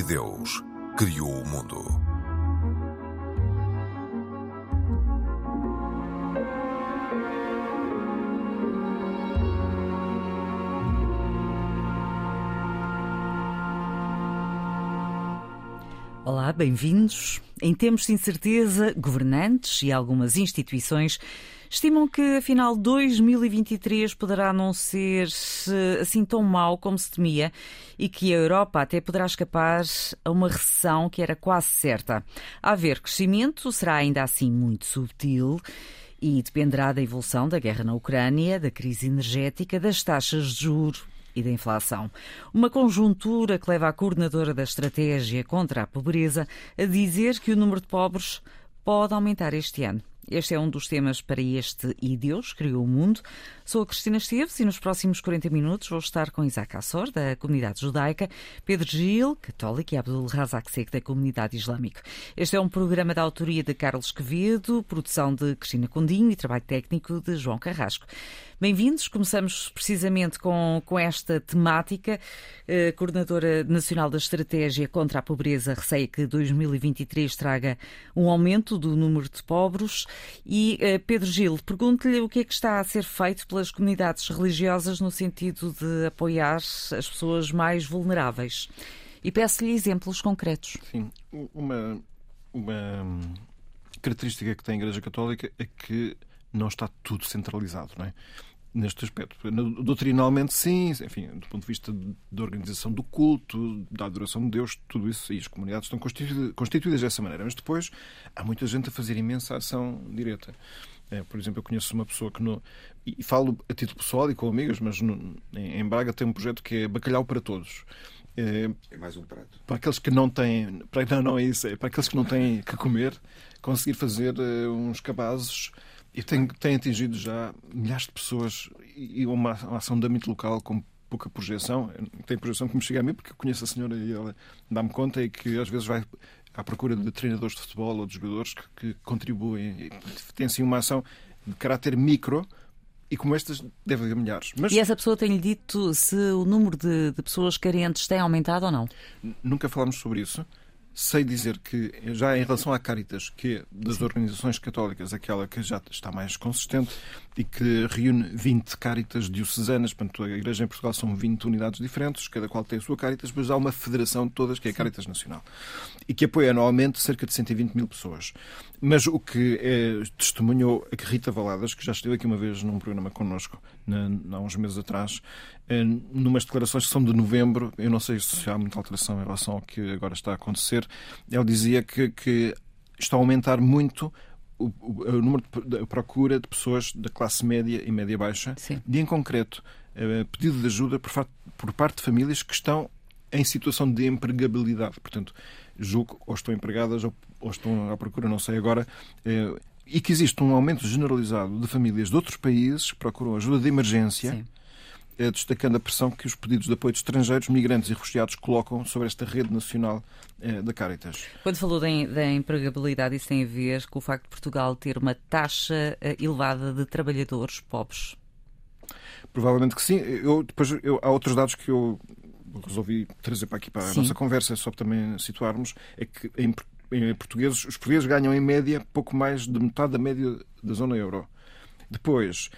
E Deus criou o mundo. Olá, bem-vindos. Em tempos de incerteza, governantes e algumas instituições estimam que, afinal, 2023 poderá não ser assim tão mau como se temia e que a Europa até poderá escapar a uma recessão que era quase certa. Haver crescimento, será ainda assim muito subtil e dependerá da evolução da guerra na Ucrânia, da crise energética, das taxas de juros e da inflação. Uma conjuntura que leva a coordenadora da estratégia contra a pobreza a dizer que o número de pobres pode aumentar este ano. Este é um dos temas para este E Deus Criou o Mundo. Sou a Cristina Esteves e nos próximos 40 minutos vou estar com Isaac Assor, da comunidade judaica, Pedro Gil, católico, e Abdul Razak Sek, da comunidade islâmica. Este é um programa da autoria de Carlos Quevedo, produção de Cristina Condinho e trabalho técnico de João Carrasco. Bem-vindos. Começamos precisamente com, com esta temática. A Coordenadora Nacional da Estratégia contra a Pobreza receia que 2023 traga um aumento do número de pobres. E Pedro Gil, pergunto-lhe o que é que está a ser feito pelas comunidades religiosas no sentido de apoiar as pessoas mais vulneráveis. E peço-lhe exemplos concretos. Sim, uma, uma característica que tem a Igreja Católica é que não está tudo centralizado, não é? Neste aspecto. Doutrinalmente, sim, enfim, do ponto de vista da organização do culto, da adoração de Deus, tudo isso, e as comunidades estão constituídas, constituídas dessa maneira. Mas depois há muita gente a fazer imensa ação direta. É, por exemplo, eu conheço uma pessoa que não. E falo a título pessoal e com amigos, mas no, em Braga tem um projeto que é Bacalhau para Todos. É, é mais um prato. Para aqueles que não têm. Para, não, não é isso. É para aqueles que não têm que comer, conseguir fazer uh, uns cabazes e tem, tem atingido já milhares de pessoas e uma, uma ação de âmbito local com pouca projeção. Tem projeção que me chega a mim, porque eu conheço a senhora e ela dá-me conta e que às vezes vai à procura de treinadores de futebol ou de jogadores que, que contribuem. E tem assim uma ação de caráter micro, e como estas deve haver milhares. Mas... E essa pessoa tem-lhe dito se o número de, de, pessoas carentes tem aumentado ou não? Nunca falamos sobre isso. Sei dizer que, já em relação à Caritas, que é das Sim. organizações católicas aquela que já está mais consistente e que reúne 20 Caritas diocesanas, portanto, a Igreja em Portugal são 20 unidades diferentes, cada qual tem a sua Caritas, mas há uma federação de todas, que é a Caritas Nacional, e que apoia anualmente cerca de 120 mil pessoas. Mas o que é, testemunhou a Rita Valadas, que já esteve aqui uma vez num programa connosco, há uns meses atrás, é, numas declarações que são de novembro, eu não sei se há muita alteração em relação ao que agora está a acontecer, ele dizia que, que está a aumentar muito o, o, o número de procura de pessoas da classe média e média baixa, Sim. e em concreto, é, pedido de ajuda por, por parte de famílias que estão em situação de empregabilidade. Portanto, julgo ou estão empregadas ou, ou estão à procura, não sei agora. Eh, e que existe um aumento generalizado de famílias de outros países que procuram ajuda de emergência. Sim eh, destacando a pressão que os pedidos de apoio de estrangeiros, migrantes e refugiados colocam sobre esta rede nacional eh, da Caritas. Quando falou da empregabilidade, isso tem a ver com o facto de Portugal ter uma taxa elevada de trabalhadores pobres? Provavelmente que sim. Eu, depois, eu, há outros dados que eu resolvi trazer para aqui para a Sim. nossa conversa, só para também situarmos, é que em portugueses, os portugueses ganham em média pouco mais de metade da média da zona euro. Depois,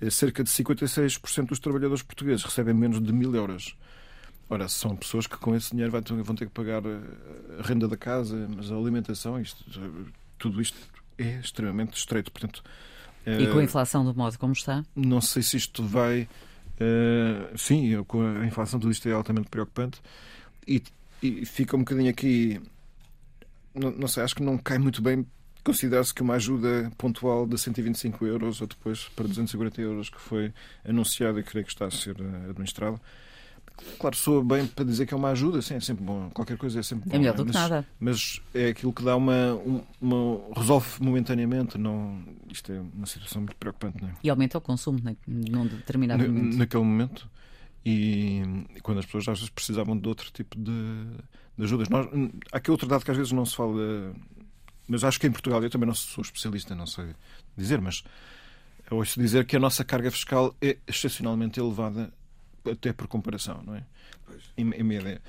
eh, cerca de 56% dos trabalhadores portugueses recebem menos de mil euros. Ora, são pessoas que com esse dinheiro vão ter que pagar eh, a renda da casa, mas a alimentação, isto, tudo isto é extremamente estreito. Portanto, e com a eh, inflação do modo como está? Não sei se isto vai sim, com a inflação tudo isto é altamente preocupante e, e fica um bocadinho aqui. Não, não, sei, acho que não cai muito bem considerar-se que uma ajuda pontual de 125 euros ou depois para 240 euros que foi anunciada e creio que está a ser eh, administrada Claro, soa bem para dizer que é uma ajuda, sim, é sempre bom. Qualquer coisa é sempre bom. É melhor do que mas, nada. Mas é aquilo que dá uma, uma. resolve momentaneamente. Não, isto é uma situação muito preocupante. Não é? E aumenta o consumo né? num determinado Na, momento. Naquele momento. E, e, quando as pessoas às vezes precisavam de outro tipo de, de ajudas. Nós, há aqui outro dado que às vezes não se fala, mas acho que em Portugal, eu também não sou especialista, não sei dizer, mas ouço dizer que a nossa carga fiscal é excepcionalmente elevada até por comparação, não é? Em, em média.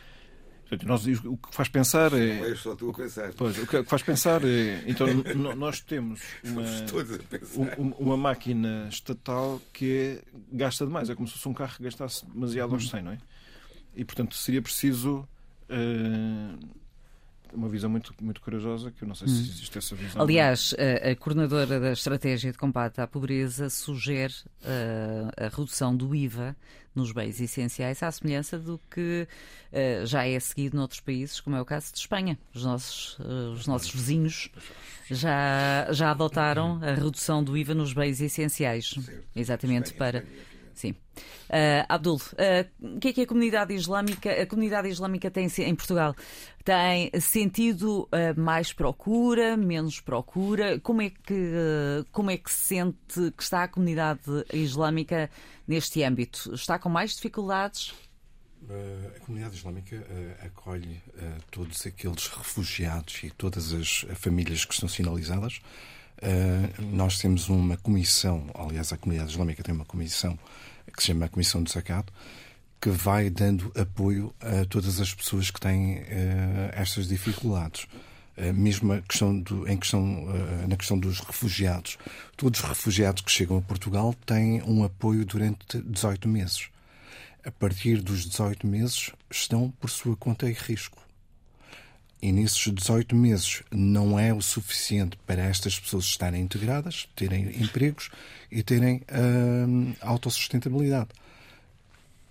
Nós, o que faz pensar é. Não é só tu a pensar. Pois, o que faz pensar é. Então, nós temos uma, uma, uma máquina estatal que é, gasta demais. É como se fosse um carro que gastasse demasiado aos 100, não é? E, portanto, seria preciso. Uh, uma visão muito, muito corajosa, que eu não sei se hum. existe essa visão. Aliás, a, a coordenadora da Estratégia de Combate à Pobreza sugere uh, a redução do IVA nos bens essenciais, à semelhança do que uh, já é seguido noutros países, como é o caso de Espanha. Os nossos, uh, os nossos vizinhos já, já adotaram a redução do IVA nos bens essenciais. Exatamente para. Sim. Uh, Abdul, uh, o que é que a comunidade islâmica, a comunidade islâmica tem em Portugal? Tem sentido uh, mais procura, menos procura? Como é que como é que se sente que está a comunidade islâmica neste âmbito? Está com mais dificuldades? A comunidade islâmica acolhe todos aqueles refugiados e todas as famílias que estão sinalizadas. nós temos uma comissão, aliás, a comunidade islâmica tem uma comissão que se chama a Comissão de Sacado, que vai dando apoio a todas as pessoas que têm uh, estas dificuldades. Uh, mesmo questão do, em questão, uh, na questão dos refugiados. Todos os refugiados que chegam a Portugal têm um apoio durante 18 meses. A partir dos 18 meses estão por sua conta e risco. E nesses 18 meses não é o suficiente para estas pessoas estarem integradas, terem empregos e terem hum, autossustentabilidade.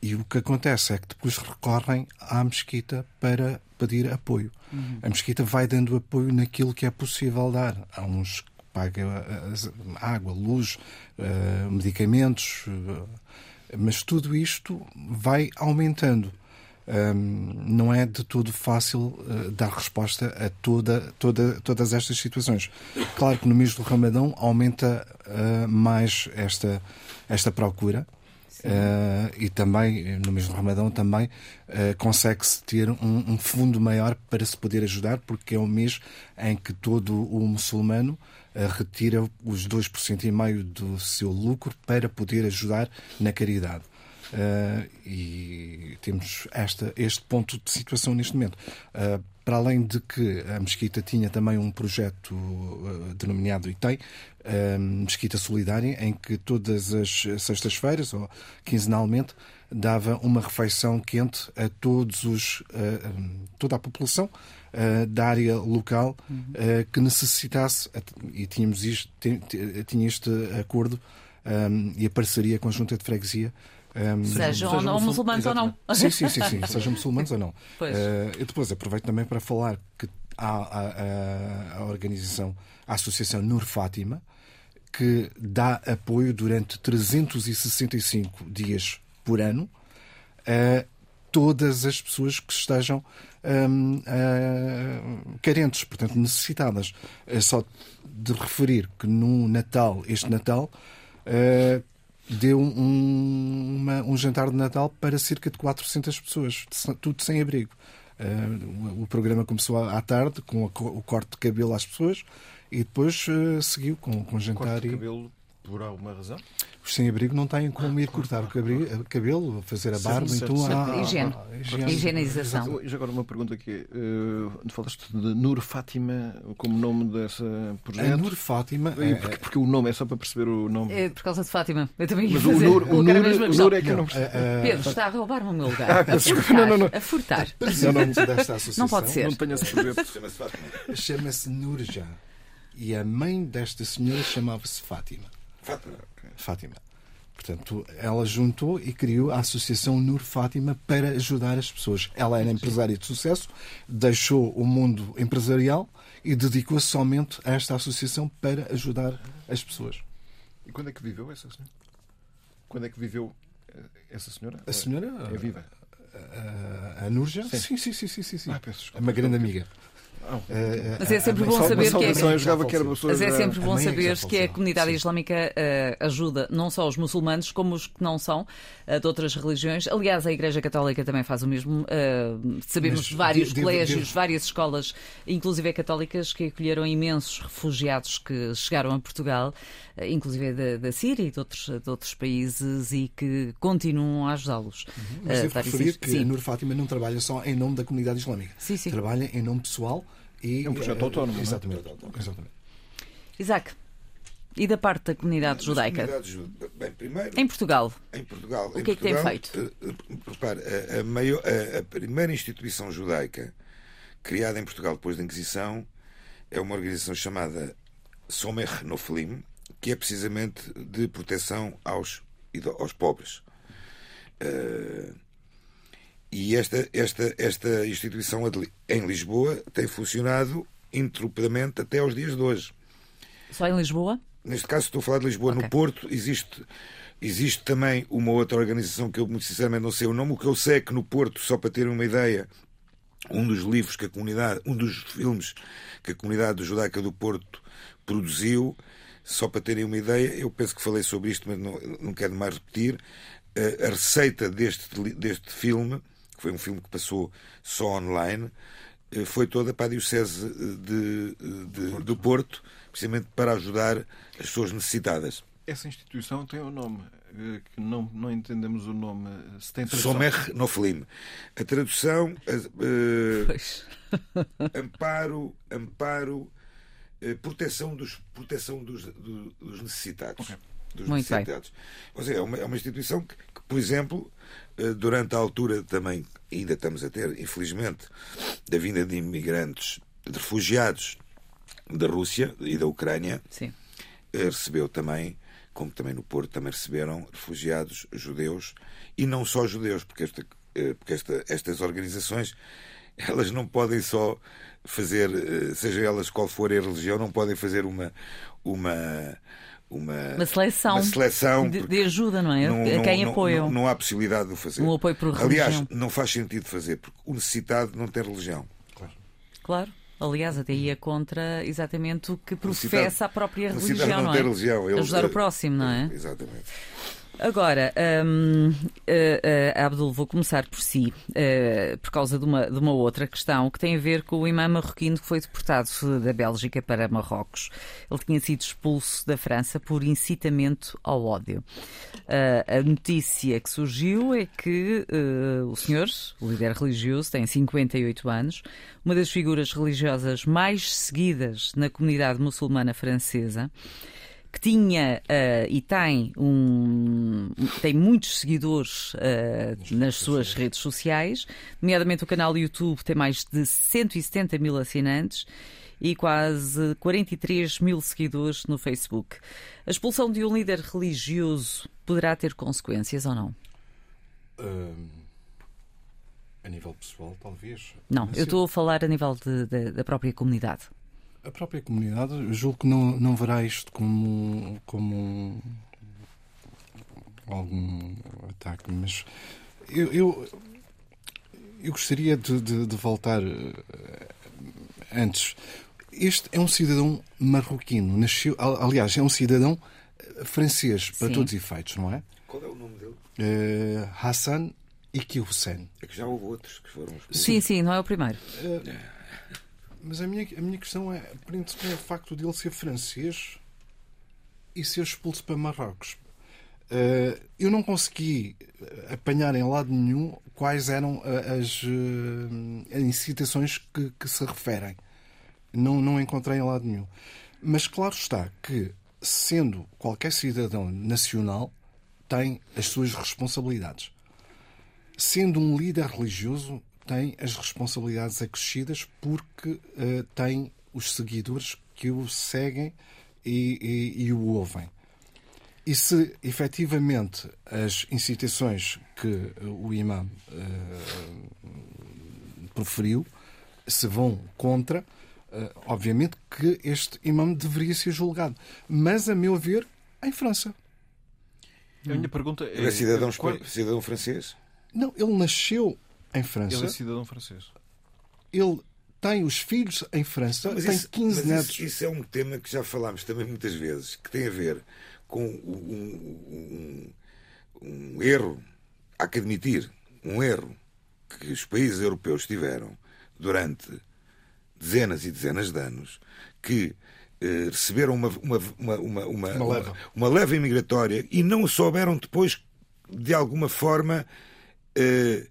E o que acontece é que depois recorrem à mesquita para pedir apoio. Uhum. A mesquita vai dando apoio naquilo que é possível dar. Há uns que pagam água, luz, uh, medicamentos, uh, mas tudo isto vai aumentando um, não é de todo fácil uh, dar resposta a toda, toda, todas estas situações. Claro que no mês do Ramadão aumenta uh, mais esta, esta procura. Uh, e também, no mês do Ramadão, também consegue-se ter um, um, fundo maior para se poder ajudar, porque é o mês em que todo o muçulmano retira os 2,5% do seu lucro para poder ajudar na caridade. Uh, e temos esta, este ponto de situação neste momento. Uh, para além de que a Mesquita tinha também um projeto uh, denominado e tem, Mesquita Solidária, em que todas as sextas-feiras, ou quinzenalmente, dava uma refeição quente a todos os, toda a população da área local uhum. que necessitasse, e tínhamos isto, tinha este acordo e a parceria com a Junta de Freguesia um, sejam, sejam ou não muçulmanos ou não. Sim, sim, sim, sim, sejam muçulmanos ou não. Pois. Uh, e depois aproveito também para falar que há a, a, a organização, a Associação Nur Fátima, que dá apoio durante 365 dias por ano a todas as pessoas que estejam um, uh, carentes, portanto necessitadas. É só de referir que no Natal, este Natal, uh, deu um, uma, um jantar de Natal para cerca de 400 pessoas, tudo sem abrigo. Uh, o programa começou à tarde com o corte de cabelo às pessoas e depois uh, seguiu com, com jantar. Corte de cabelo por alguma razão? Os sem-abrigo não têm como ir cortar o cabelo, fazer a barba, então há. Higiene. Higienização. E agora uma pergunta aqui. Uh, falaste de Nur Fátima como nome dessa projeto? A Nur Fátima. É... Porque, porque, o nome é só para perceber o nome. É por causa de Fátima. Eu também Mas o Nur, o, Nur, o Nur é que eu não percebo. Pedro, está a roubar-me o meu lugar. Ah, a furtar. Não, não, não. A furtar. Não, desta associação. Não pode ser. Não tenho esse projeto. Chama-se Fátima. Chama-se Nurja. E a mãe desta senhora chamava-se Fátima. Fátima. Fátima. Portanto, ela juntou e criou a Associação Nur Fátima para ajudar as pessoas. Ela era empresária de sucesso, deixou o mundo empresarial e dedicou-se somente a esta associação para ajudar as pessoas. E quando é que viveu essa senhora? Quando é que viveu eh, essa senhora? A senhora é viva. A, a, a Nurja? Sim, sim, sim, sim, sim, sim. Ah, peço é uma grande amiga. Eh, Mas é sempre a- bom saber que é- Mas é sempre A bom é saber que a comunidade Sim. islâmica eh, ajuda não só os muçulmanos, como os que não são, eh, de outras religiões. Aliás, a Igreja Católica também faz o mesmo. Eh, sabemos vários colégios, várias escolas, inclusive católicas, que acolheram imensos refugiados que chegaram a Portugal, eh, inclusive da, da Síria e de outros, de outros países, e que continuam a ajudá-los. Mas Eh, devo referir isso- que sim. a Nur Fátima não trabalha só em nome da comunidade islâmica. Sim, sim. Trabalha em nome pessoal e. É um projeto eh, autónomo, é? Exatamente. exatamente. Isaac, e da parte da comunidade judaica? comunidades ju- Bem, primeiro, Em Portugal, em Portugal. O em que é que tem feito? eh, Repare, a, a maior- a- a primeira instituição judaica criada em Portugal depois da Inquisição é uma organização chamada Somer Noflim, que é precisamente de proteção aos, aos pobres. Eh, e esta, esta, esta instituição em Lisboa tem funcionado ininterruptamente até aos dias de hoje. só em Lisboa? Neste caso estou a falar de Lisboa. Ok. No Porto existe, existe também uma outra organização que eu muito sinceramente não sei o nome. O que eu sei é que no Porto, só para terem uma ideia, um dos livros que a comunidade, um dos filmes que a comunidade judaica do Porto produziu, só para terem uma ideia, eu penso que falei sobre isto, mas não, não quero mais repetir. A, a receita deste, deste filme, que foi um filme que passou só online, eh, foi toda para a Diocese de, de- do Porto, precisamente para ajudar as pessoas necessitadas. Essa instituição tem um nome, eh, que não, não entendemos o nome. Se tem tradução. Somer Noflim. A tradução, eh, Pois. amparo, amparo, eh, proteção dos, proteção dos, do- dos necessitados. Dos Muito bem. necessitados. Ou seja, é uma, é uma instituição que, que, por exemplo, eh, durante a altura também, ainda estamos a ter, infelizmente, da vinda de imigrantes, de refugiados da Rússia e da Ucrânia, Sim. eh, recebeu também, como também no Porto, também receberam refugiados judeus e não só judeus, porque, esta, eh, porque esta, estas organizações elas não podem só fazer, seja elas qual for a religião, não podem fazer uma uma uma, Uma seleção, uma seleção, de, de ajuda, não é? não- a não- quem não- apoiam. Não, não há possibilidade de o fazer. Um apoio por Aliás, religião. não faz sentido fazer, porque o necessitado não tem religião. Claro. Aliás, até ia contra exatamente o que professa a própria religião, não tem é? religião. Ele- Ajudar o próximo, não é? Exatamente. Agora, hum, eh, eh, Abdul, vou começar por si, eh, por causa de uma, de uma outra questão que tem a ver com o imã marroquino que foi deportado da Bélgica para Marrocos. Ele tinha sido expulso da França por incitamento ao ódio. A notícia que surgiu é que o senhor, o líder religioso, tem 58 anos, uma das figuras religiosas mais seguidas na comunidade muçulmana francesa que tinha eh, e tem um tem muitos seguidores eh, nas suas redes sociais, nomeadamente o canal YouTube tem mais de 170 mil assinantes e quase 43 mil seguidores no Facebook. A expulsão de um líder religioso poderá ter consequências ou não? Hum, a nível pessoal, talvez. Não, Mas eu estou a falar a nível de- de- da própria comunidade. A própria comunidade, eu julgo que não, não verá isto como, como um- algum ataque, mas eu, eu, eu gostaria de, de- de voltar eh, antes. Este é um cidadão marroquino, nasceu, al- aliás, é um cidadão eh, francês, para Sim. todos os efeitos, não é? Qual é o nome dele? Eh, Hassan Iki Hussein. É que já houve outros que foram. Sim, sim, não é o primeiro. Mas a minha, a minha questão é: prende-se com o facto de ele ser francês e ser expulso para Marrocos. Eh, eu não consegui apanhar em lado nenhum quais eram eh, as eh, incitações que, que se referem. Não, não encontrei em lado nenhum. Mas claro está que, sendo qualquer cidadão nacional, tem as suas responsabilidades. Sendo um líder religioso, tem as responsabilidades acrescidas porque eh, tem os seguidores que o seguem e, e- e o ouvem. E se efetivamente as incitações que o imã eh, proferiu se vão contra, eh, obviamente que este imã deveria ser julgado. Mas, a meu ver, em França. A minha pergunta é. Ele é cidadão, qual- cidadão francês? Não, ele nasceu em França. Ele é cidadão francês. ele tem os filhos em França, Mas tem isso- 15 mas netos. Isso, isso é um tema que já falámos também muitas vezes, que tem a ver com um, um- um erro, há que admitir, um erro que os países europeus tiveram durante dezenas e dezenas de anos, que eh, receberam uma, uma, uma, uma, uma, Uma leva. uma leva imigratória e não souberam depois, de alguma forma, eh,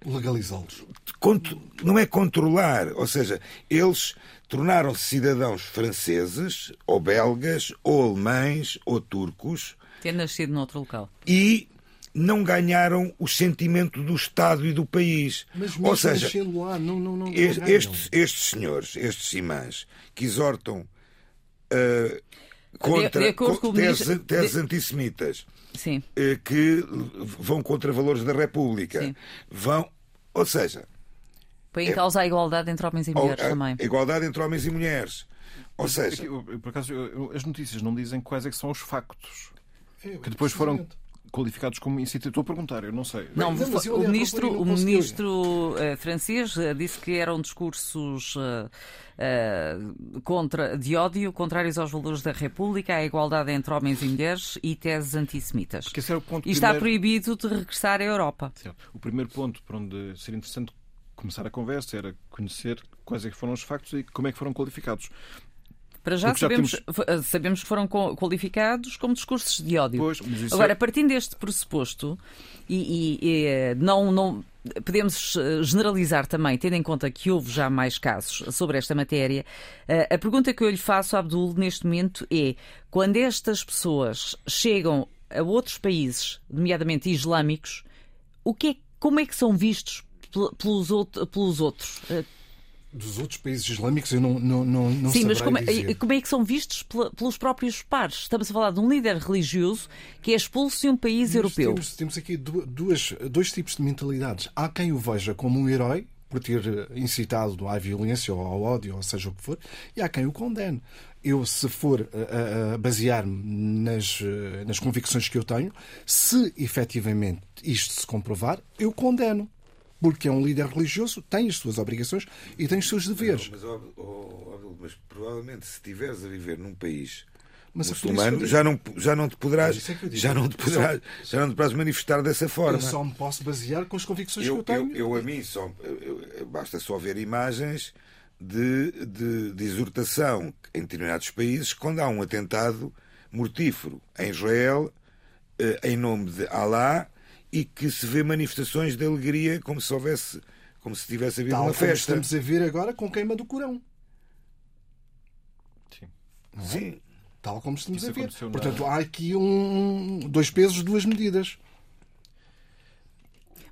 Legalizá-los. contro- não é controlar, ou seja, eles tornaram-se cidadãos franceses, ou belgas, ou alemães, ou turcos Ter nascido noutro local. e não ganharam o sentimento do Estado e do país. Mas mesmo ou seja, lá, não, não, não, estes, estes senhores, estes imãs, que exortam ah, contra de o teses, ministro- teses de- antissemitas Sim. eh, que vão contra valores da República. Sim. Vão, ou seja, Põe em causa a igualdade entre homens e mulheres a- também. a igualdade entre homens e mulheres. Ou seja, Aqui, eu- eu, por acaso, as notícias não dizem quais é que são os factos É, que depois foram. Qualificados como incitativo. Estou a perguntar, eu não sei. Não, Não, mas o ministro, o não consegui ministro eh, francês eh, disse que eram discursos eh, contra, de ódio, contrários aos valores da República, à igualdade entre homens e mulheres e teses antissemitas. Porque esse era o ponto E está primeiro- proibido de regressar à Europa. Certo. O primeiro ponto para onde seria interessante começar a conversa era conhecer quais é que foram os factos e como é que foram qualificados. Para já já sabemos, temos- f- sabemos que foram qualificados como discursos de ódio. Pois, Agora, é- partindo deste pressuposto, e, e- e, eh, não, não podemos eh, generalizar também, tendo em conta que houve já mais casos sobre esta matéria, eh, a pergunta que eu lhe faço, Abdul, neste momento é: quando estas pessoas chegam a outros países, nomeadamente islâmicos, o que é- como é que são vistos pelos outros? Eh, Dos outros países islâmicos eu não, não, não, não Sim, mas como, é- dizer. como é que são vistos pelos próprios pares? Estamos a falar de um líder religioso que é expulso de um país europeu. Temos, temos aqui du- duas, dois tipos de mentalidades. Há quem o veja como um herói por ter eh, incitado à violência ou ao ódio, ou seja o que for, e há quem o condene. Eu, se for a- a- a basear-me nas, eh, nas convicções que eu tenho, se efetivamente isto se comprovar, eu condeno. Porque é um líder religioso, tem as suas obrigações e tem os seus deveres. mas, ó, mas provavelmente se estiveres a viver num país Mas muçulmano, já não, já não te poderás, é já não te poderás, já não te poderás manifestar dessa forma. Eu só me posso basear com as convicções eu, que eu tenho. eu- eu, a mim só eu- eu- basta só ver imagens de, de, de exortação em determinados países quando há um atentado mortífero em Israel eh, em nome de Alá e que se vê manifestações de alegria como se houvesse como se tivesse havido Tal uma como festa. estamos a ver agora com queima do Corão. Sim. Sim. Tal como estamos Isso a ver. na- Portanto, há aqui um, dois pesos, duas medidas.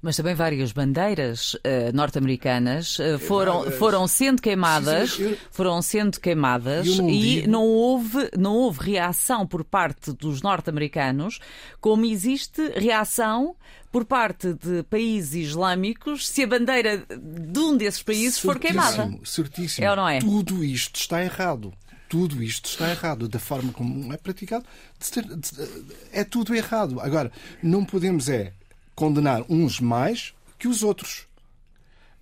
Mas também várias bandeiras eh, norte-americanas eh, foram, foram sendo queimadas, Sim, sim, eu- foram sendo queimadas não e digo- não houve, não houve reação por parte dos norte-americanos, como existe reação por parte de países islâmicos se a bandeira de um desses países for queimada. Certíssimo, Certíssimo. É ou não é? Tudo isto está errado. Tudo isto está errado. Da forma como é praticado, é tudo errado. Agora, não podemos é condenar uns mais que os outros.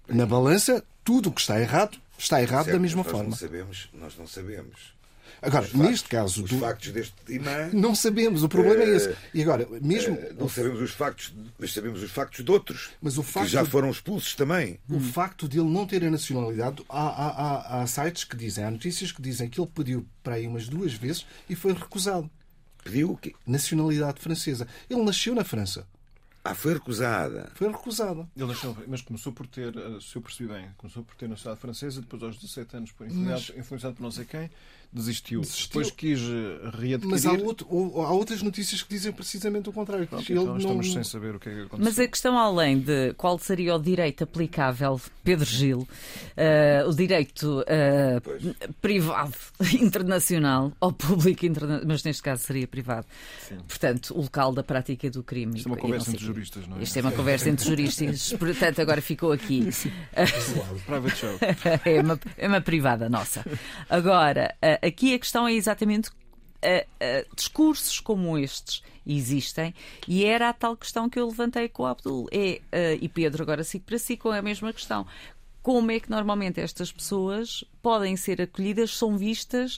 Na balança, tudo o que está errado está errado Certo, da mesma nós forma. Não sabemos, nós não sabemos. Agora, factos- neste caso, os do- factos deste imã não sabemos. O problema é esse. E agora, mesmo Eh, não sabemos os factos, mas sabemos os factos de outros Mas o facto que já foram expulsos também. O facto de ele não ter a nacionalidade, há, há- há- há sites que dizem, há notícias que dizem que ele pediu para aí umas duas vezes e foi recusado. Pediu o quê? Nacionalidade francesa. Ele nasceu na França. Ah, foi recusada. Foi recusado. Ele nasceu, mas começou por ter, eh, se eu percebi bem, começou por ter nacionalidade francesa, depois aos 17 anos, por influenciado, influenciado por não sei quem, desistiu. Desistiu. Depois quis eh, readquirir. Mas há, outro- ou- há outras notícias que dizem precisamente o contrário. que Pronto, ele então estamos não- sem saber o que é que aconteceu. Mas a questão, além de qual seria o direito aplicável, Pedro Gil, eh, o direito Pois. privado internacional ou público internacional, mas neste caso seria privado. Portanto, o local da prática do crime. Isto é uma conversa entre juristas, não é? Isto é uma conversa entre juristas, portanto, agora ficou aqui. Private show. é, uma, é uma privada nossa. Agora, aqui a questão é exatamente. eh, eh, discursos como estes existem e era a tal questão que eu levantei com o Abdul. É, eh, e Pedro, agora sigo para si com a mesma questão. como é que normalmente estas pessoas podem ser acolhidas, são vistas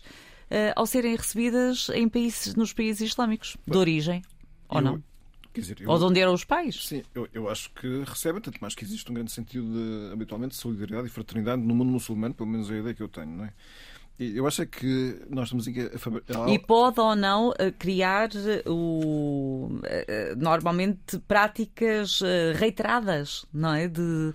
uh, ao serem recebidas em países, nos países islâmicos de origem, ou Eu- não? Dizer, eu, Ou de onde eram os pais? Sim, eu, eu acho que recebem, tanto mais que existe um grande sentido de, habitualmente, de solidariedade e fraternidade no mundo muçulmano, pelo menos é a ideia que eu tenho, não é? E Eu acho é que nós estamos aqui a, E pode ou não eh, criar eh, o, eh, normalmente práticas reiteradas, não é? De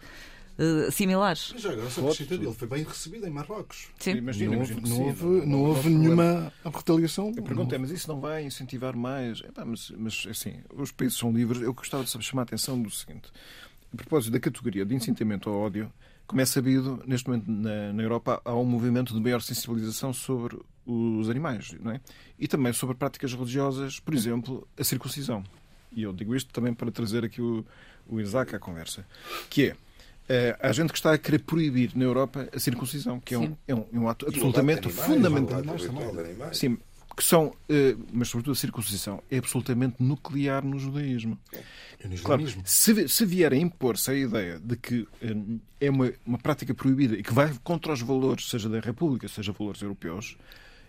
similares. Mas já agora, só Pode, acrescentar, ele foi bem recebido em Marrocos. Sim. Imagina, não que não houve, não- não houve nenhuma retaliação. A pergunta é, mas isso não vai incentivar mais? Epá, mas, mas assim, os países são livres. Eu gostava de chamar a atenção do seguinte. A propósito da categoria de incitamento ao ódio, como é sabido, neste momento na, na Europa há um movimento de maior sensibilização sobre os animais, não é? E também sobre práticas religiosas, por exemplo, a circuncisão. E eu digo isto também para trazer aqui o, o Isaac à conversa. Que é, eh, há gente que está a querer proibir na Europa a circuncisão, que é um, é um, é um ato absolutamente de animais, fundamental. Sim, que são, eh, mas sobretudo a circuncisão, é absolutamente nuclear no judaísmo. E no Claro, se, se vier a impor-se a ideia de que eh, é uma, uma prática proibida e que vai contra os valores, seja da República, seja valores europeus,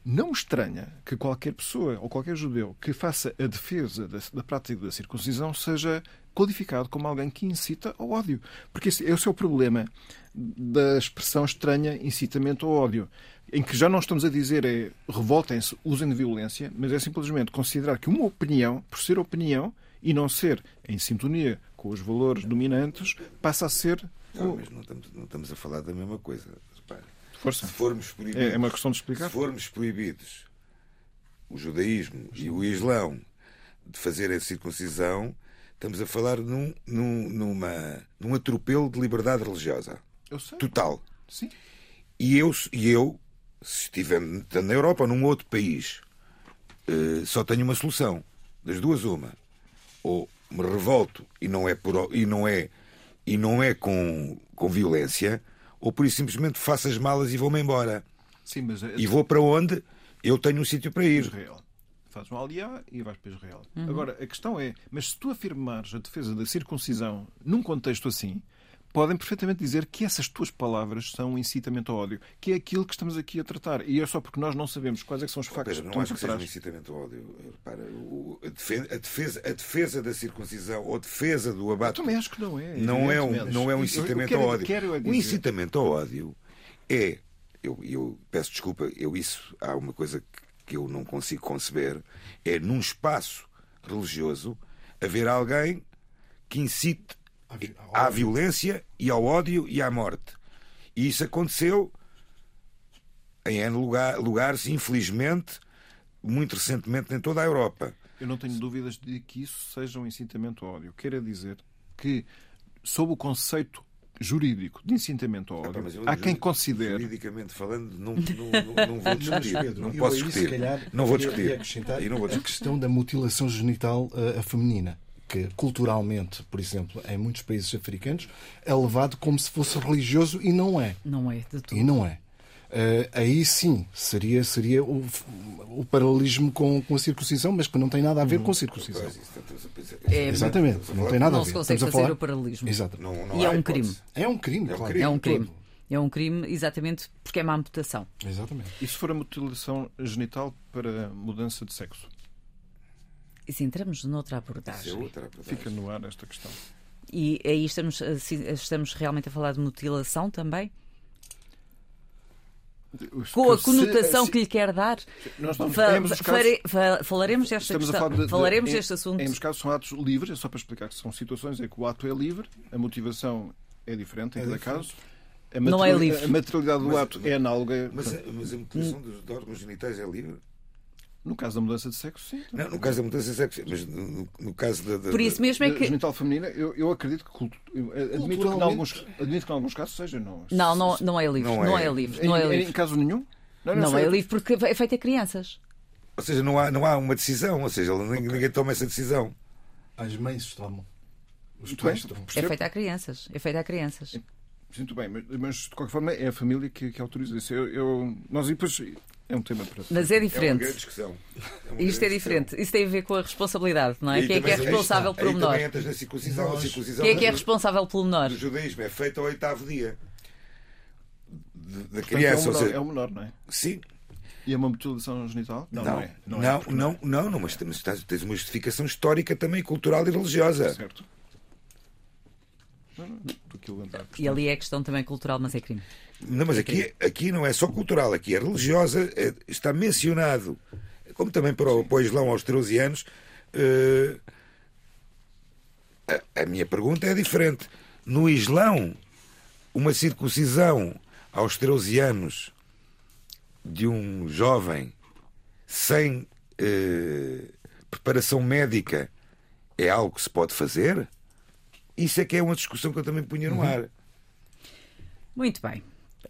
não estranha que qualquer pessoa ou qualquer judeu que faça a defesa da, da prática da circuncisão seja qualificado como alguém que incita ao ódio. Porque esse, esse é o problema da expressão estranha incitamento ao ódio, em que já não estamos a dizer é revoltem-se, usem de violência, mas é simplesmente considerar que uma opinião, por ser opinião e não ser em sintonia com os valores dominantes, passa a ser Não, mas não estamos, não estamos a falar da mesma coisa. Repare. força. Se formos proibidos, É, é uma questão de explicar. se formos proibidos o judaísmo e o islão de fazer a circuncisão, estamos a falar num, num, numa, num atropelo de liberdade religiosa. Eu sei. Total. Sim. E eu, e eu se estiver na Europa ou num outro país, eh, só tenho uma solução. Das duas, uma. Ou me revolto e não é, por, e não é, e não é com, com violência, ou por isso simplesmente faço as malas e vou-me embora. Sim, mas é- E vou para onde eu tenho um sítio para ir. Israel. Fazes um aliá e vais para Israel. Agora, a questão é, mas se tu afirmares a defesa da circuncisão num contexto assim, podem perfeitamente dizer que essas tuas palavras são um incitamento ao ódio, que é aquilo que estamos aqui a tratar. E é só porque nós não sabemos quais é que são os factos Pedro, que não acho que seja um incitamento ao ódio. Repara, o- a, defesa, a, defesa, a defesa da circuncisão ou a defesa do abate Eu também acho que não é. não é um, não é um Eu- eu incitamento quero- ao ódio. quero é O incitamento ao ódio é, eu, eu peço desculpa, eu isso há uma coisa que- que eu não consigo conceber, é num espaço religioso haver alguém que incite À violência e ao ódio e à morte. E isso aconteceu em lugar, lugares, infelizmente, muito recentemente em toda a Europa. Eu não tenho dúvidas de que isso seja um incitamento ao ódio. Quero dizer que, sob o conceito jurídico de incitamento ao ódio, mas eu, há quem considere. Juridicamente falando, não, não, não, não vou discutir. Pedro, não posso aí, discutir. calhar, não vou discutir. E não vou a discutir. questão da mutilação genital uh, a feminina, que culturalmente, por exemplo, em muitos países africanos, é levado como se fosse religioso e não é. Não é de tudo. E não é. Uh, aí sim seria, seria o, o paralelismo com, com a circuncisão, mas que não tem nada a ver com a circuncisão. A pensar- É, Exatamente, não tem nada Não a ver. se consegue fazer falar- o paralelismo. Exato. Não, não E é um hipótese. crime. É um crime, É um claro. crime. É um Todo. crime. É um crime exatamente porque é má amputação. Exatamente. E se for a mutilação genital para mudança de sexo? E se entramos noutra Isso é abordagem. outra abordagem. Fica no ar esta questão. E aí estamos, assim, estamos realmente a falar de mutilação também? Com a conotação se- que lhe quer dar? Nós estamos, Fa- os casos, fa- falaremos desta questão. de, de- falaremos em, deste assunto. Em ambos os casos são atos livres, é só para explicar que são situações em que o ato é livre, a motivação é diferente em É cada diferente. caso. A Não é livre. A materialidade do Mas- ato é análoga. Mas, a- mas a mutilação dos de órgãos genitais é livre? No caso da mudança de sexo, sim. Não, no caso da mudança de sexo, mas no, no caso da. da- Por isso mesmo é Da que. genital feminina, eu, eu acredito que. cultu- admito, que em alguns, admito que em alguns casos seja. Não, Não, não, não é livre. Não Não é. é livre. Em, Não é em- em livre. caso nenhum? Não sei. é livre porque é feito a crianças. Ou seja, não há, não há uma decisão, ou seja, ninguém, ninguém toma essa decisão. As mães tomam. Os pais tomam. É feita a crianças. É feita a crianças. Sinto bem, mas, mas, de qualquer forma é a família que, que autoriza isso. Eu, eu- nós e depois é um tema para. Mas é É uma diferente. grande discussão. É uma Isto é grande diferente. Isso tem a ver com a responsabilidade, não é? E Quem é que é aí responsável pelo também menor? entras na circuncisão. A Nós- circuncisão Quem é que é responsável pelo menor? do judaísmo é feita ao oitavo dia. da Portanto, criança. é, o menor, seja, é o menor, não é? Sim, E é uma mutilação genital? não, Não, não, é. não, é, não, porque não, não, não, mas tens, tens uma justificação histórica também, cultural e religiosa. Certo. Não, não, do que o André E ali é questão também cultural, mas é crime. Não, mas aqui, aqui não é só cultural, aqui é religiosa, é- está mencionado, como também para o, para o Islão aos 13 anos. eh, a, a minha pergunta é diferente. No Islão, uma circuncisão aos 13 anos de um jovem sem eh, preparação médica é algo que se pode fazer? Isso é que é uma discussão que eu também punha no ar. Muito bem.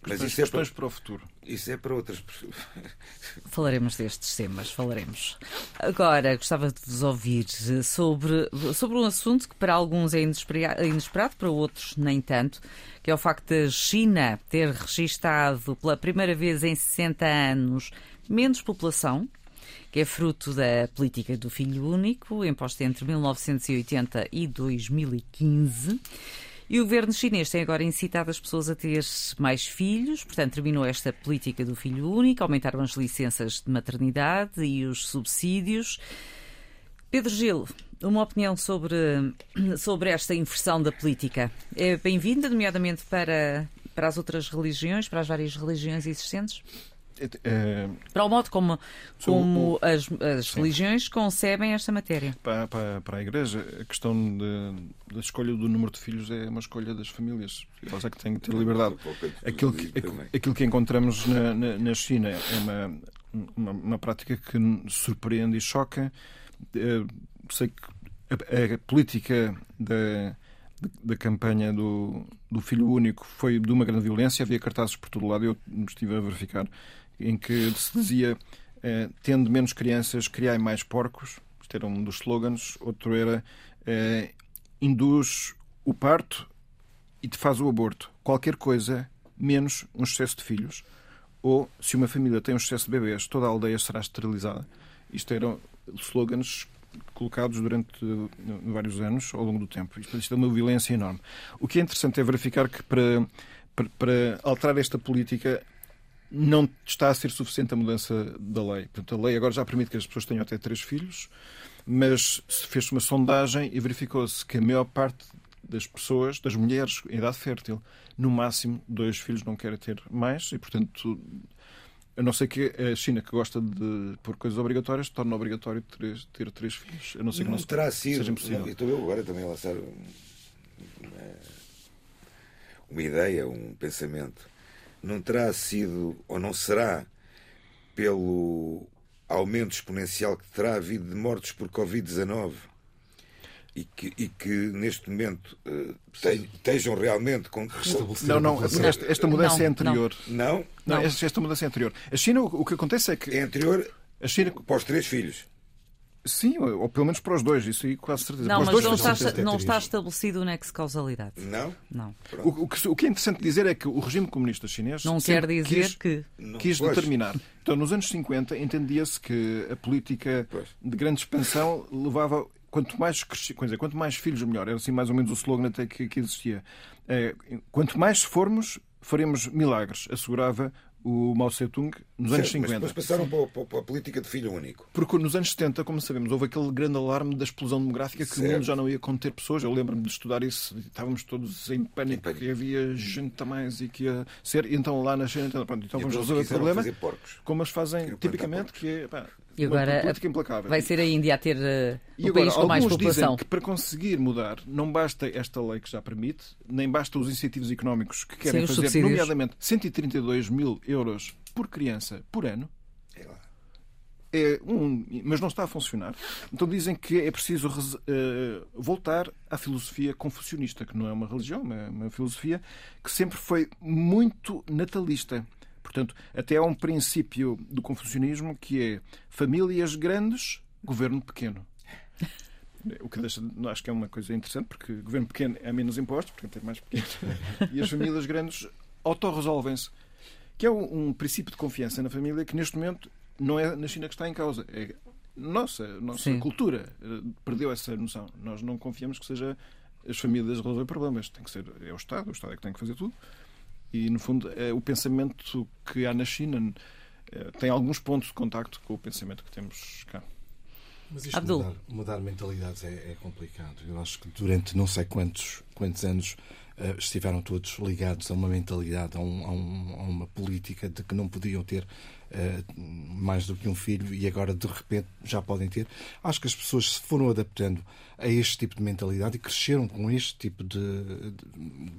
Mas isso é, para, para o futuro. isso é para outras pessoas. Falaremos destes temas, falaremos. Agora, gostava de vos ouvir sobre, sobre um assunto que para alguns é inespera- inesperado, para outros nem tanto, que é o facto da China ter registado pela primeira vez em 60 anos menos população, que é fruto da política do filho único, imposta entre 1980 e 2015. E o governo chinês tem agora incitado as pessoas a ter mais filhos, portanto, terminou esta política do filho único, aumentaram as licenças de maternidade e os subsídios. Pedro Gil, uma opinião sobre, sobre esta inversão da política. É bem-vinda, nomeadamente para, para as outras religiões, para as várias religiões existentes? Para o modo como, Sobre o- como as, as religiões concebem esta matéria. para, para, para a Igreja, a questão de- da escolha do número de filhos é uma escolha das famílias. Elas é que têm que ter liberdade. Aquilo que, aquilo que encontramos na, na, na China é uma, uma, uma prática que surpreende e choca. Eh, Sei que a, a política da, da campanha do, do filho único foi de uma grande violência. Havia cartazes por todo lado. Eu estive a verificar em que se dizia eh, tendo menos crianças, criai mais porcos. Isto era um dos slogans. Outro era eh, induz o parto e te faz o aborto. Qualquer coisa menos um excesso de filhos. Ou, se uma família tem um excesso de bebês, toda a aldeia será esterilizada. Isto eram slogans colocados durante vários anos ao longo do tempo. Isto, isto é uma violência enorme. O que é interessante é verificar que para, para, para alterar esta política não está a ser suficiente a mudança da lei. Portanto, a lei agora já permite que as pessoas tenham até três filhos, mas se fez uma sondagem e verificou-se que a maior parte das pessoas, das mulheres em idade fértil, no máximo dois filhos não querem ter mais e, portanto, a não ser que a China, que gosta de pôr coisas obrigatórias, torna obrigatório ter, ter três filhos. A não ser que não, não, se- terá sido. seja impossível. Não, estou eu agora também a lançar um- uma, uma ideia, um pensamento. Não terá sido, ou não será, pelo aumento exponencial que terá havido de mortes por Covid-19 e que, e que neste momento eh, te- estejam realmente com. Não, não, esta, esta mudança Não, é anterior. Não, Não, Não. esta, esta mudança é anterior. A China, o, o que acontece é que é anterior a China, para os três filhos. Sim, ou, pelo menos para os dois, isso aí quase certeza. Não, para mas dois não está, certeza. não está estabelecido o nexo de causalidade. Não? Não. O, o que, o que é interessante dizer é que o regime comunista chinês Não quer dizer quis, que. Quis Pois. determinar. Então, nos anos 50, entendia-se que a política Pois. de grande expansão levava. Quanto mais, cresci- dizer, quanto mais filhos, melhor. Era assim mais ou menos o slogan até que, que existia. É, quanto mais formos, faremos milagres, assegurava o Mao Tse-tung nos anos Certo, mas 50. depois passaram para, para- para a política de filho único. Porque nos anos 70, como sabemos, houve aquele grande alarme da explosão demográfica que o Certo. mundo já não ia conter pessoas. Eu lembro-me de estudar isso, estávamos todos em pânico, Em pânico. que havia gente a mais e que ia ser. E então lá na China, então, pronto, então E vamos resolver o problema como eles fazem tipicamente, que é pá, E agora política implacável. vai ser a Índia a ter uh, E o agora, país com mais alguns população. dizem que para conseguir mudar não basta esta lei que já permite, nem basta os incentivos económicos que querem Sim, fazer, subsídios. nomeadamente 132 mil euros por criança por ano. É lá. É um, mas não está a funcionar. Então dizem que é preciso eh, voltar à filosofia confucionista, que não é uma religião, é uma filosofia que sempre foi muito natalista. Portanto, até há um princípio do confucionismo que é famílias grandes, governo pequeno. O que deixa, acho que é uma coisa interessante, porque governo pequeno é menos impostos, portanto é mais pequeno. E as famílias grandes autorresolvem-se. Que é um, princípio de confiança na família que neste momento não é na China que está em causa. É nossa, nossa Sim. cultura eh, perdeu essa noção. Nós não confiamos que seja as famílias resolver problemas. Tem que ser é o Estado, o Estado é que tem que fazer tudo. E, no fundo, é o pensamento que há na China é, tem alguns pontos de contacto com o pensamento que temos cá. Mas isto mudar, mudar, mentalidades é, é, complicado. Eu acho que durante não sei quantos, quantos anos uh, estiveram todos ligados a uma mentalidade, a, um, a, um, a, uma política de que não podiam ter uh, mais do que um filho e agora de repente já podem ter. Acho que as pessoas se foram adaptando a este tipo de mentalidade e cresceram com este tipo de,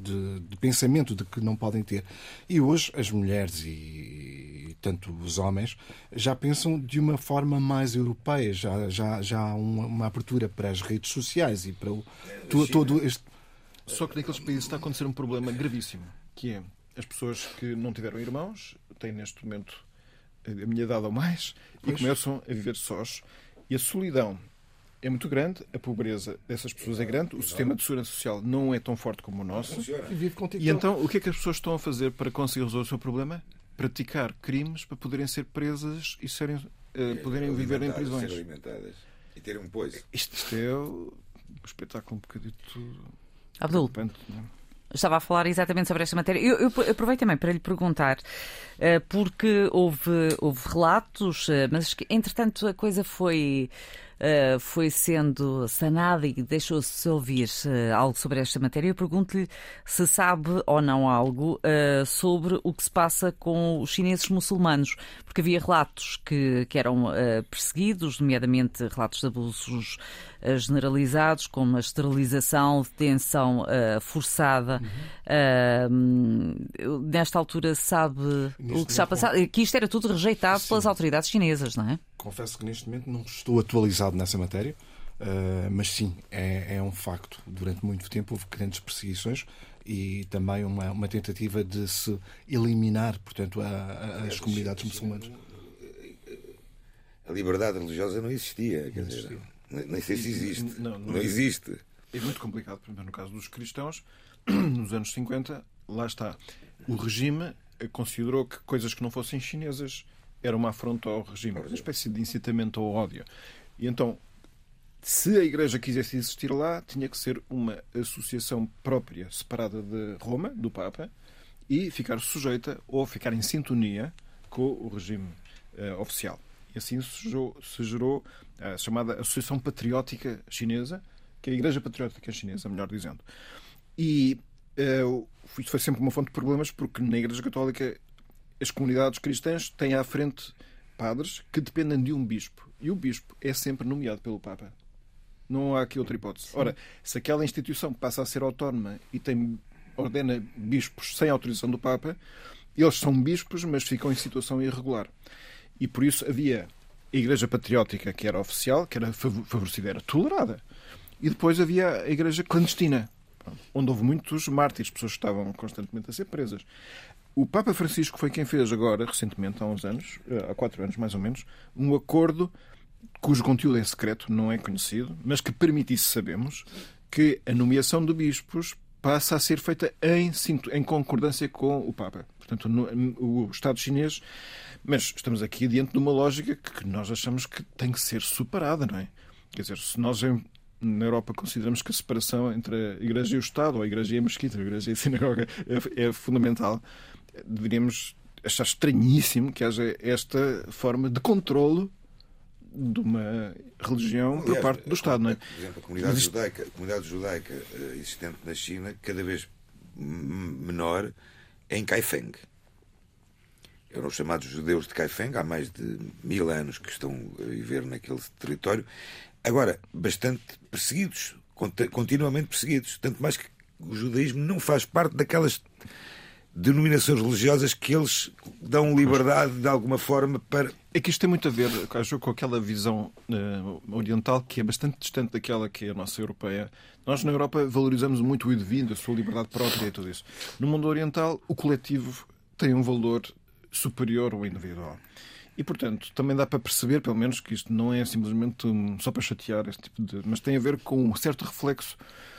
de, de pensamento de que não podem ter. E hoje as mulheres e, e tanto os homens já pensam de uma forma mais europeia, já, já, já há uma, uma abertura para as redes sociais e para o, to, todo este. Só que naqueles países está a acontecer um problema gravíssimo, que é as pessoas que não tiveram irmãos, têm neste momento a minha idade ou mais, pois. e começam a viver sós. E a solidão é muito grande, a pobreza dessas pessoas é grande, o sistema de segurança social não é tão forte como o nosso. E então, o que é que as pessoas estão a fazer para conseguir resolver o seu problema? Praticar crimes para poderem ser presas e serem, uh, poderem viver em prisões. E terem um pois. Isto, isto é o espetáculo um bocadito. Abdul. Estava a falar exatamente sobre esta matéria. Eu, eu aproveito também para lhe perguntar, uh, porque houve, houve relatos, uh, mas entretanto a coisa foi uh, foi sendo sanada e deixou-se ouvir uh, algo sobre esta matéria. Eu pergunto-lhe se sabe ou não algo uh, sobre o que se passa com os chineses muçulmanos, porque havia relatos que, que eram perseguidos, nomeadamente relatos de abusos generalizados, como a esterilização, detenção forçada. Uhum. nesta altura sabe o que está a passar? Que isto era tudo rejeitado Sim. pelas autoridades chinesas, não é? Confesso que neste momento não estou atualizado nessa matéria, uh, mas sim, é, é, um facto. Durante muito tempo houve grandes perseguições e também uma, uma tentativa de se eliminar, portanto, a, a, as comunidades muçulmanas. A liberdade religiosa não existia, quer dizer, nem sei se existe. Não, não, não existe. É muito complicado, por exemplo, no caso dos cristãos, nos anos 50, lá está. O regime considerou que coisas que não fossem chinesas era uma afronta ao regime, uma espécie de incitamento ao ódio. E então, se a Igreja quisesse existir lá, tinha que ser uma associação própria, separada de Roma, do Papa, e ficar sujeita ou ficar em sintonia com o regime uh, oficial. E assim se gerou, se gerou a chamada Associação Patriótica Chinesa, que é a Igreja Patriótica Chinesa, melhor dizendo. E uh, isto foi sempre uma fonte de problemas, porque na Igreja Católica as comunidades cristãs têm à frente padres que dependem de um bispo. E o bispo é sempre nomeado pelo Papa. Não há aqui outra hipótese. Sim. Ora, se aquela instituição passa a ser autónoma e tem, ordena bispos sem autorização do Papa, eles são bispos, mas ficam em situação irregular. E por isso havia a Igreja Patriótica, que era oficial, que era favorecida, era tolerada. E depois havia a Igreja Clandestina, onde houve muitos mártires, pessoas que estavam constantemente a ser presas. O Papa Francisco foi quem fez agora, recentemente, há uns anos, eh, há quatro anos mais ou menos, um acordo cujo conteúdo é secreto, não é conhecido, mas que permitisse, sabemos, que a nomeação de bispos passa a ser feita em, em concordância com o Papa. Portanto, no, o Estado chinês. Mas estamos aqui diante de uma lógica que nós achamos que tem que ser superada, não é? Quer dizer, se nós na Europa consideramos que a separação entre a Igreja e o Estado, ou a Igreja e a Mesquita, a Igreja e a Sinagoga, é, é fundamental, deveríamos achar estranhíssimo que haja esta forma de controlo de uma religião Aliás, por parte do Estado. Não é? Por exemplo, a comunidade, Existe... judaica, a comunidade judaica eh, existente na China, cada vez menor, é em Kaifeng. Eram os chamados judeus de Kaifeng, há mais de mil anos que estão a viver naquele território. Agora, bastante perseguidos, continuamente perseguidos. Tanto mais que o judaísmo não faz parte daquelas denominações religiosas que eles dão liberdade de alguma forma para. É que isto tem muito a ver, acho, com aquela visão uh, oriental que é bastante distante daquela que é a nossa europeia. Nós na Europa valorizamos muito o indivíduo, a sua liberdade própria e tudo isso. No mundo oriental, o coletivo tem um valor superior ao individual. E, portanto, também dá para perceber, pelo menos, que isto não é simplesmente só para chatear, este tipo de... mas tem a ver com um certo reflexo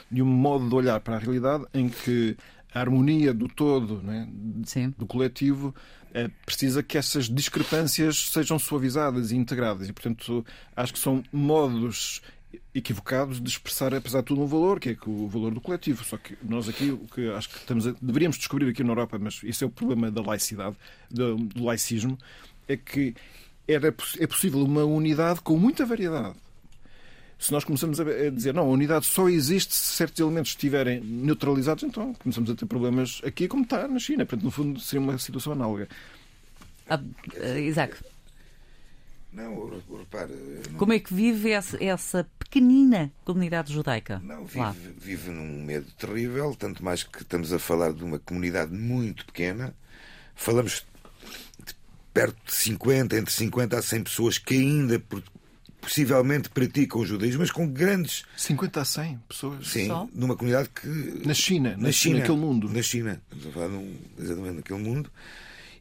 de um modo de olhar para a realidade em que a harmonia do todo, né, do coletivo, é, precisa que essas discrepâncias sejam suavizadas e integradas. E, portanto, acho que são modos equivocados de expressar, apesar de tudo, um valor, que é o valor do coletivo. Só que nós aqui, o que acho que estamos a, deveríamos descobrir aqui na Europa, mas isso é o problema da laicidade, do, do laicismo, é que era, é possível uma unidade com muita variedade. Se nós começamos a dizer, não, a unidade só existe se certos elementos estiverem neutralizados, então começamos a ter problemas aqui como está na China. Portanto, no fundo, seria uma situação análoga. Ah, uh, Isaac. Não, repare. Não... Como é que vive essa, essa pequenina comunidade judaica? Não, vive, vive num medo terrível, tanto mais que estamos a falar de uma comunidade muito pequena. Falamos de perto de 50, entre 50 a 100 pessoas que ainda possivelmente praticam o judaísmo, mas com grandes. 50 a 100 pessoas? Sim, Só? numa comunidade que. Na China, na, na China, naquele mundo. Na China, estamos a falar num, exatamente naquele mundo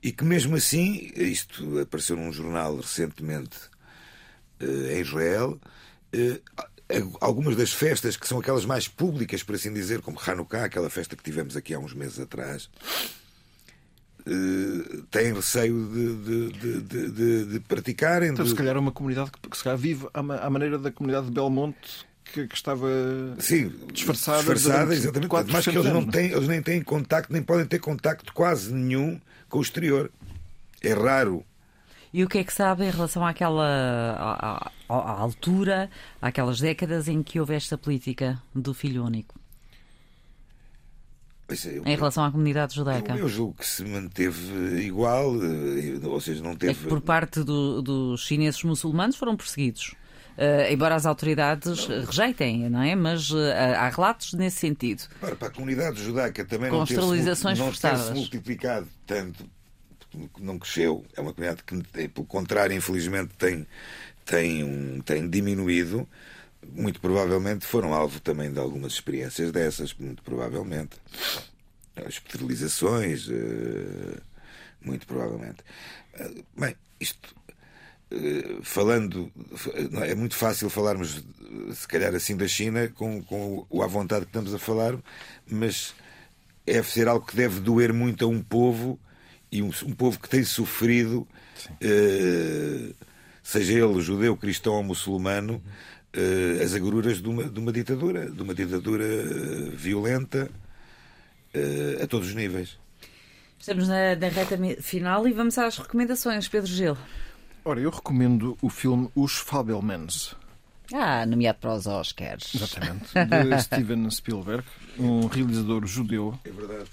e que mesmo assim, isto apareceu num jornal recentemente uh, em Israel, uh, algumas das festas que são aquelas mais públicas, por assim dizer, como Hanukkah, aquela festa que tivemos aqui há uns meses atrás, têm receio de, de, de, de, de praticarem. Então, se calhar é uma comunidade que se calhar vive à maneira da comunidade de Belmonte que, que, estava Sim, disfarçada. Disfarçada, exatamente. Mas que eles, não têm, eles nem têm contacto, nem podem ter contacto quase nenhum com o exterior. É raro. E o que é que sabe em relação àquela à, à, à altura, àquelas décadas em que houve esta política do filho único? Eu, em relação à comunidade judaica? Eu, eu, julgo que se manteve igual, eh, ou seja, não teve. É por parte do, dos chineses muçulmanos foram perseguidos. Uh, embora as autoridades não. rejeitem, não é? Mas uh, há relatos nesse sentido. Para, para a comunidade judaica também Com não ter-se, forçadas. ter multiplicado tanto, não cresceu. É uma comunidade que, pelo contrário, infelizmente, tem, tem, um, tem diminuído. Muito provavelmente foram alvo também de algumas experiências dessas, muito provavelmente. As esterilizações, uh, muito provavelmente. Bem, isto eh, falando, é muito fácil falarmos, se calhar assim, da China com, com o à vontade que estamos a falar, mas é ser algo que deve doer muito a um povo e um, um povo que tem sofrido, uh, seja ele judeu, cristão ou muçulmano, uh, as agruras de uma, de uma ditadura, de uma ditadura violenta uh, a todos os níveis. Estamos na, na reta final e vamos às recomendações, Pedro Gil. Ora, eu recomendo o filme Os Fabelmans. Ah, nomeado para os Oscars. Exatamente. De Steven Spielberg, um realizador judeu. É verdade.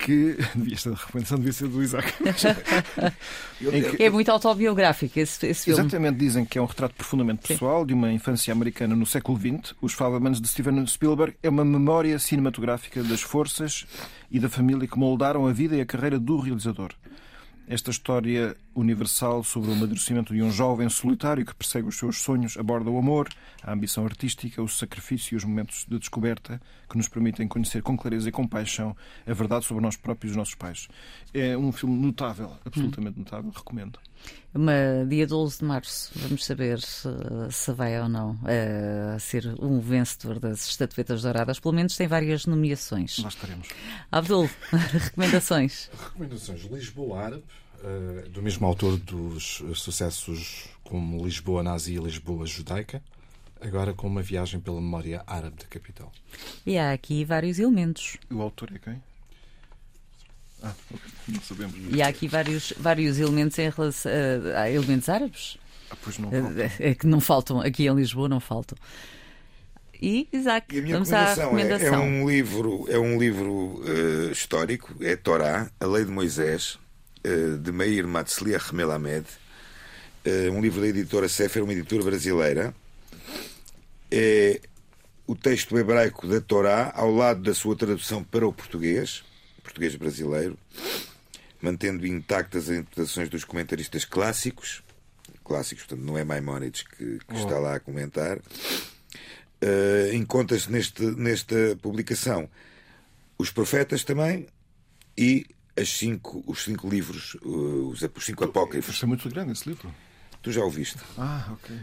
Que. Esta recomendação devia ser do Isaac. que... É muito autobiográfico esse, esse filme. Exatamente, dizem que é um retrato profundamente pessoal Sim. de uma infância americana no século XX. Os Fabelmans de Steven Spielberg é uma memória cinematográfica das forças e da família que moldaram a vida e a carreira do realizador. Esta história universal sobre o amadurecimento de um jovem solitário que persegue os seus sonhos aborda o amor, a ambição artística, o sacrifício e os momentos de descoberta que nos permitem conhecer com clareza e compaixão a verdade sobre nós próprios e os nossos pais. É um filme notável, absolutamente hum. notável, recomendo. Uma, dia 12 de março, vamos saber se, se vai ou não uh, ser um vencedor das estatuetas douradas. Pelo menos tem várias nomeações. Lá estaremos. Abdul, recomendações. Recomendações: Lisboa Árabe, do mesmo autor dos sucessos como Lisboa Nazi e Lisboa Judaica, agora com uma viagem pela memória árabe da capital. E há aqui vários elementos. O autor é quem? Ah, não sabemos. E há aqui vários, vários elementos em relação a, a elementos árabes. Ah, pois não faltam. É que não faltam, aqui em Lisboa não faltam. E, Isaac, e a minha vamos à recomendação. É, é, um livro, é um livro uh, histórico, é Torá, a Lei de Moisés, de Meir Matzliach Melamed, uh, um livro da editora Sefer, uma editora brasileira. É o texto hebraico da Torá ao lado da sua tradução para o português português brasileiro, mantendo intactas as interpretações dos comentaristas clássicos, clássicos, portanto, não é Maimonides que, que oh. está lá a comentar. Uh, Encontra-se nesta publicação os profetas também e cinco, os cinco livros, uh, os, os cinco apócrifos. É muito grande esse livro. Tu já o viste? Ah, ok.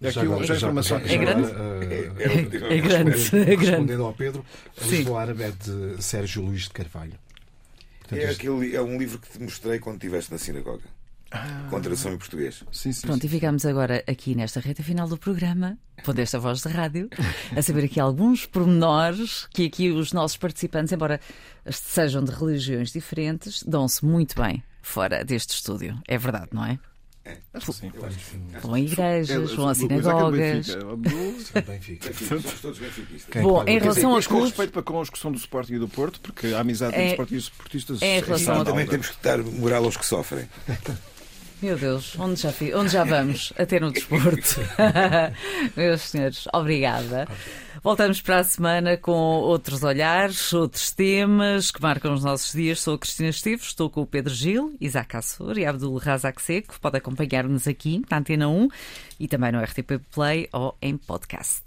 É, já, já, já, informação é, grande? É, é, é grande. Respondendo ao Pedro, a Lisboa Árabe é de Sérgio Luís de Carvalho. Portanto, é, aquele, é um livro que te mostrei quando estiveste na sinagoga. Com tradução em português. Sim, sim, Pronto, sim. e ficamos agora aqui nesta reta final do programa, pondo esta voz de rádio, a saber aqui alguns pormenores que aqui os nossos participantes, embora sejam de religiões diferentes, dão-se muito bem fora deste estúdio. É verdade, não é? Acho que sim. Vão a igrejas, vão a é que é sinagogas. São. Quem Bom, em relação aos Mas com clubes, respeito para com a discussão do Sporting e do Porto, porque a amizade É- entre Sporting e Sportistas é em relação Também temos que dar moral aos que sofrem. Meu Deus, onde já, fi- onde já vamos? Até no desporto. Meus senhores, obrigada. Voltamos para a semana com outros olhares, outros temas que marcam os nossos dias. Sou a Cristina Esteves, estou com o Pedro Gil, Isaac Assur e Abdul Razak Seco. Pode acompanhar-nos aqui na Antena 1 e também no RTP Play ou em podcast.